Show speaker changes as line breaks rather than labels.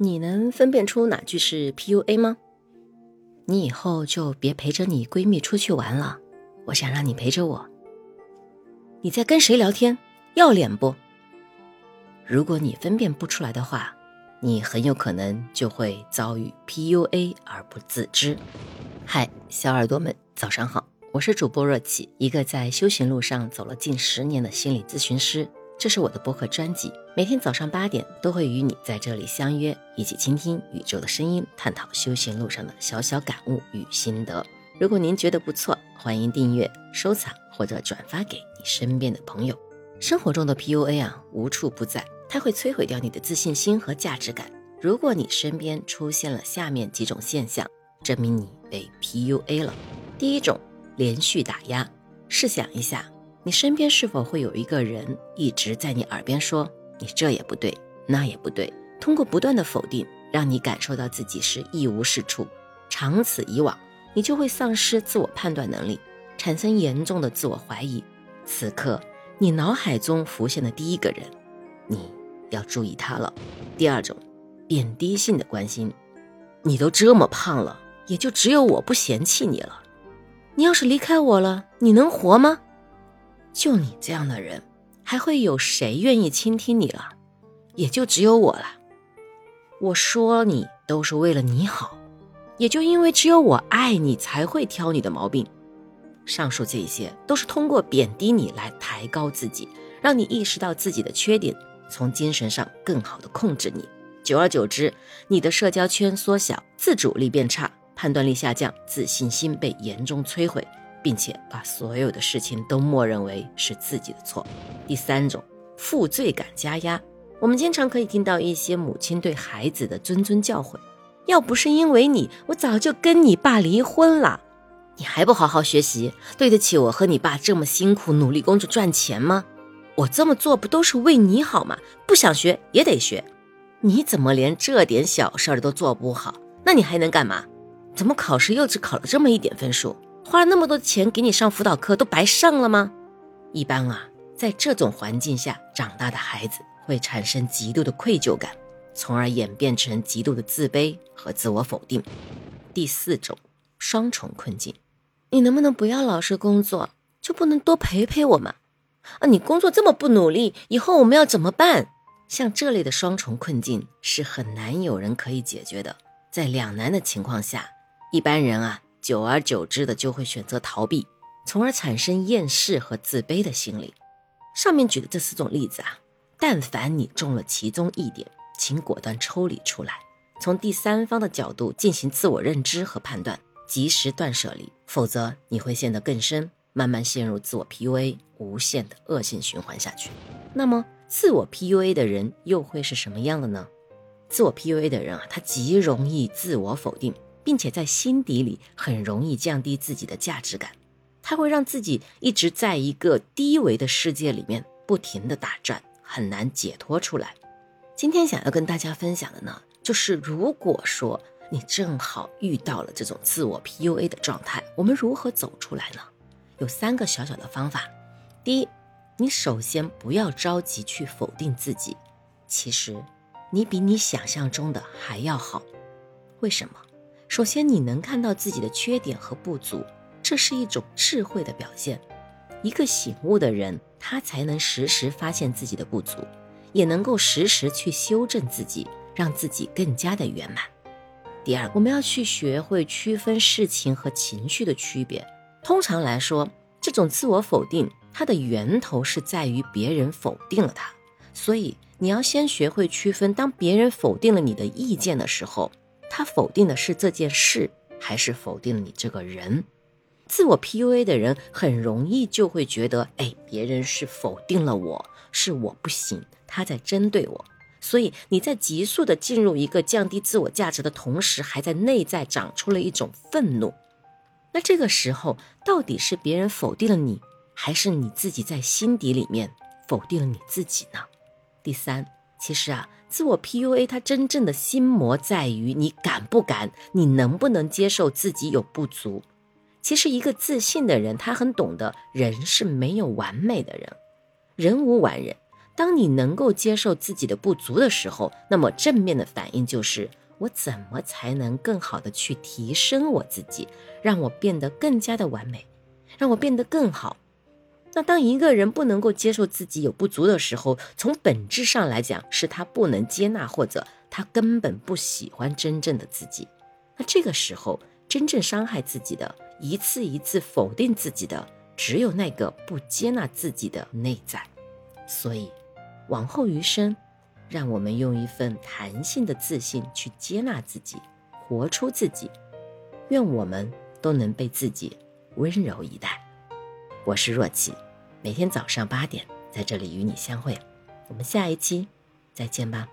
你能分辨出哪句是 PUA 吗？你以后就别陪着你闺蜜出去玩了，我想让你陪着我。你在跟谁聊天？要脸不？如果你分辨不出来的话，你很有可能就会遭遇 PUA 而不自知。嗨，小耳朵们，早上好，我是主播若琪，一个在修行路上走了近十年的心理咨询师。这是我的播客专辑，每天早上八点都会与你在这里相约，一起倾听宇宙的声音，探讨修行路上的小小感悟与心得。如果您觉得不错，欢迎订阅、收藏或者转发给你身边的朋友。生活中的 PUA 啊，无处不在，它会摧毁掉你的自信心和价值感。如果你身边出现了下面几种现象，证明你被 PUA 了。第一种，连续打压。试想一下。你身边是否会有一个人一直在你耳边说你这也不对，那也不对，通过不断的否定，让你感受到自己是一无是处。长此以往，你就会丧失自我判断能力，产生严重的自我怀疑。此刻，你脑海中浮现的第一个人，你要注意他了。第二种，贬低性的关心，你都这么胖了，也就只有我不嫌弃你了。你要是离开我了，你能活吗？就你这样的人，还会有谁愿意倾听你了？也就只有我了。我说你都是为了你好，也就因为只有我爱你，才会挑你的毛病。上述这些都是通过贬低你来抬高自己，让你意识到自己的缺点，从精神上更好的控制你。久而久之，你的社交圈缩小，自主力变差，判断力下降，自信心被严重摧毁。并且把所有的事情都默认为是自己的错。第三种，负罪感加压。我们经常可以听到一些母亲对孩子的谆谆教诲：“要不是因为你，我早就跟你爸离婚了。你还不好好学习，对得起我和你爸这么辛苦努力工作赚钱吗？我这么做不都是为你好吗？不想学也得学。你怎么连这点小事儿都做不好？那你还能干嘛？怎么考试又只考了这么一点分数？”花了那么多钱给你上辅导课，都白上了吗？一般啊，在这种环境下长大的孩子会产生极度的愧疚感，从而演变成极度的自卑和自我否定。第四种，双重困境，你能不能不要老是工作，就不能多陪陪我吗？啊，你工作这么不努力，以后我们要怎么办？像这类的双重困境是很难有人可以解决的。在两难的情况下，一般人啊。久而久之的就会选择逃避，从而产生厌世和自卑的心理。上面举的这四种例子啊，但凡你中了其中一点，请果断抽离出来，从第三方的角度进行自我认知和判断，及时断舍离，否则你会陷得更深，慢慢陷入自我 PUA 无限的恶性循环下去。那么，自我 PUA 的人又会是什么样的呢？自我 PUA 的人啊，他极容易自我否定。并且在心底里很容易降低自己的价值感，他会让自己一直在一个低维的世界里面不停的打转，很难解脱出来。今天想要跟大家分享的呢，就是如果说你正好遇到了这种自我 PUA 的状态，我们如何走出来呢？有三个小小的方法。第一，你首先不要着急去否定自己，其实你比你想象中的还要好。为什么？首先，你能看到自己的缺点和不足，这是一种智慧的表现。一个醒悟的人，他才能时时发现自己的不足，也能够时时去修正自己，让自己更加的圆满。第二，我们要去学会区分事情和情绪的区别。通常来说，这种自我否定，它的源头是在于别人否定了他，所以你要先学会区分，当别人否定了你的意见的时候。他否定的是这件事，还是否定了你这个人？自我 PUA 的人很容易就会觉得，哎，别人是否定了我，是我不行，他在针对我。所以你在急速的进入一个降低自我价值的同时，还在内在长出了一种愤怒。那这个时候，到底是别人否定了你，还是你自己在心底里面否定了你自己呢？第三，其实啊。自我 PUA，它真正的心魔在于你敢不敢，你能不能接受自己有不足。其实，一个自信的人，他很懂得人是没有完美的人，人无完人。当你能够接受自己的不足的时候，那么正面的反应就是我怎么才能更好的去提升我自己，让我变得更加的完美，让我变得更好。那当一个人不能够接受自己有不足的时候，从本质上来讲，是他不能接纳或者他根本不喜欢真正的自己。那这个时候，真正伤害自己的，一次一次否定自己的，只有那个不接纳自己的内在。所以。往后余生，让我们用一份弹性的自信去接纳自己，活出自己。愿我们都能被自己温柔以待。我是若琪，每天早上八点在这里与你相会。我们下一期再见吧。